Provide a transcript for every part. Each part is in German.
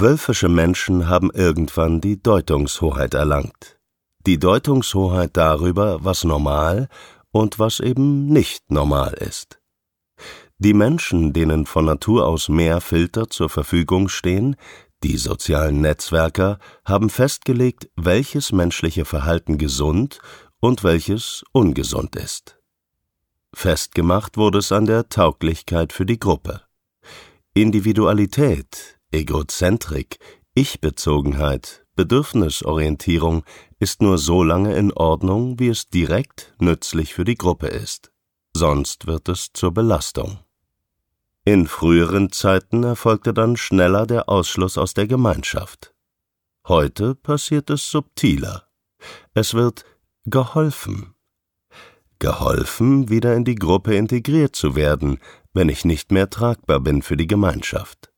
Wölfische Menschen haben irgendwann die Deutungshoheit erlangt. Die Deutungshoheit darüber, was normal und was eben nicht normal ist. Die Menschen, denen von Natur aus mehr Filter zur Verfügung stehen, die sozialen Netzwerker, haben festgelegt, welches menschliche Verhalten gesund und welches ungesund ist. Festgemacht wurde es an der Tauglichkeit für die Gruppe. Individualität, Egozentrik, Ich-Bezogenheit, Bedürfnisorientierung ist nur so lange in Ordnung, wie es direkt nützlich für die Gruppe ist. Sonst wird es zur Belastung. In früheren Zeiten erfolgte dann schneller der Ausschluss aus der Gemeinschaft. Heute passiert es subtiler. Es wird geholfen. Geholfen, wieder in die Gruppe integriert zu werden, wenn ich nicht mehr tragbar bin für die Gemeinschaft.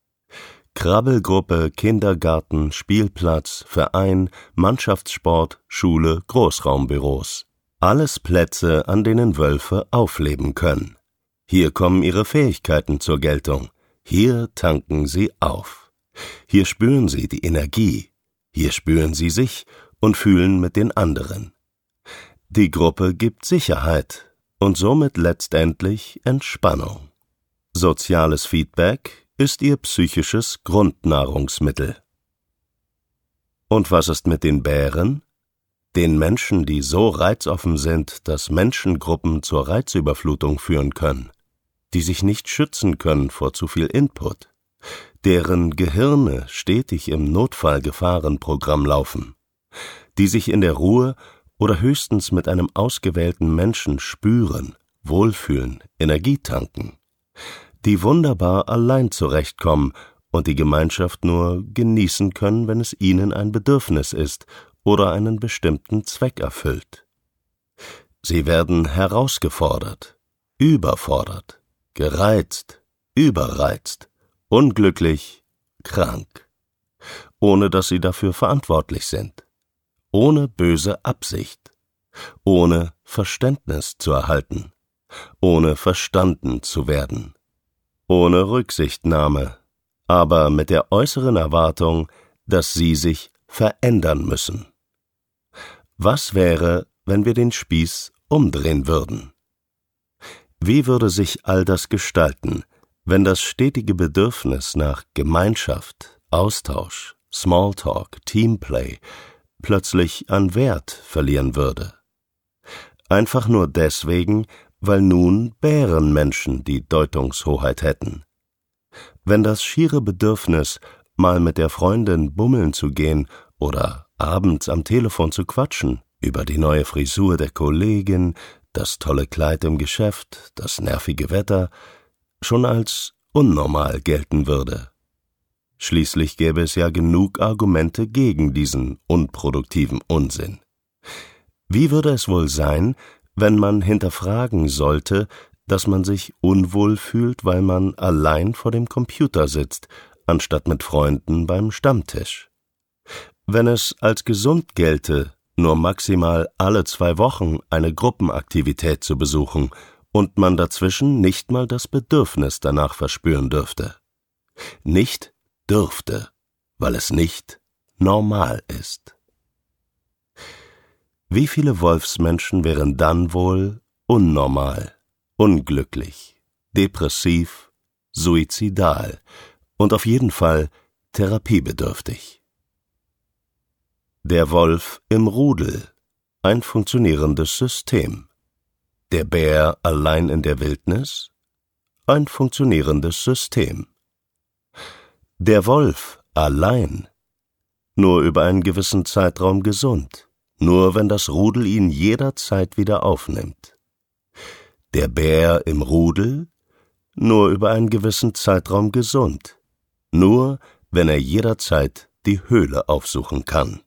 Krabbelgruppe, Kindergarten, Spielplatz, Verein, Mannschaftssport, Schule, Großraumbüros. Alles Plätze, an denen Wölfe aufleben können. Hier kommen ihre Fähigkeiten zur Geltung. Hier tanken sie auf. Hier spüren sie die Energie. Hier spüren sie sich und fühlen mit den anderen. Die Gruppe gibt Sicherheit und somit letztendlich Entspannung. Soziales Feedback ist ihr psychisches Grundnahrungsmittel. Und was ist mit den Bären? Den Menschen, die so reizoffen sind, dass Menschengruppen zur Reizüberflutung führen können, die sich nicht schützen können vor zu viel Input, deren Gehirne stetig im Notfallgefahrenprogramm laufen, die sich in der Ruhe oder höchstens mit einem ausgewählten Menschen spüren, wohlfühlen, Energie tanken, die wunderbar allein zurechtkommen und die Gemeinschaft nur genießen können, wenn es ihnen ein Bedürfnis ist oder einen bestimmten Zweck erfüllt. Sie werden herausgefordert, überfordert, gereizt, überreizt, unglücklich, krank, ohne dass sie dafür verantwortlich sind ohne böse Absicht, ohne Verständnis zu erhalten, ohne verstanden zu werden, ohne Rücksichtnahme, aber mit der äußeren Erwartung, dass sie sich verändern müssen. Was wäre, wenn wir den Spieß umdrehen würden? Wie würde sich all das gestalten, wenn das stetige Bedürfnis nach Gemeinschaft, Austausch, Smalltalk, Teamplay, plötzlich an Wert verlieren würde. Einfach nur deswegen, weil nun Bärenmenschen die Deutungshoheit hätten. Wenn das schiere Bedürfnis, mal mit der Freundin bummeln zu gehen oder abends am Telefon zu quatschen, über die neue Frisur der Kollegin, das tolle Kleid im Geschäft, das nervige Wetter, schon als unnormal gelten würde. Schließlich gäbe es ja genug Argumente gegen diesen unproduktiven Unsinn. Wie würde es wohl sein, wenn man hinterfragen sollte, dass man sich unwohl fühlt, weil man allein vor dem Computer sitzt, anstatt mit Freunden beim Stammtisch? Wenn es als gesund gelte, nur maximal alle zwei Wochen eine Gruppenaktivität zu besuchen und man dazwischen nicht mal das Bedürfnis danach verspüren dürfte. Nicht dürfte, weil es nicht normal ist. Wie viele Wolfsmenschen wären dann wohl unnormal, unglücklich, depressiv, suizidal und auf jeden Fall therapiebedürftig. Der Wolf im Rudel, ein funktionierendes System. Der Bär allein in der Wildnis, ein funktionierendes System. Der Wolf allein, nur über einen gewissen Zeitraum gesund, nur wenn das Rudel ihn jederzeit wieder aufnimmt. Der Bär im Rudel, nur über einen gewissen Zeitraum gesund, nur wenn er jederzeit die Höhle aufsuchen kann.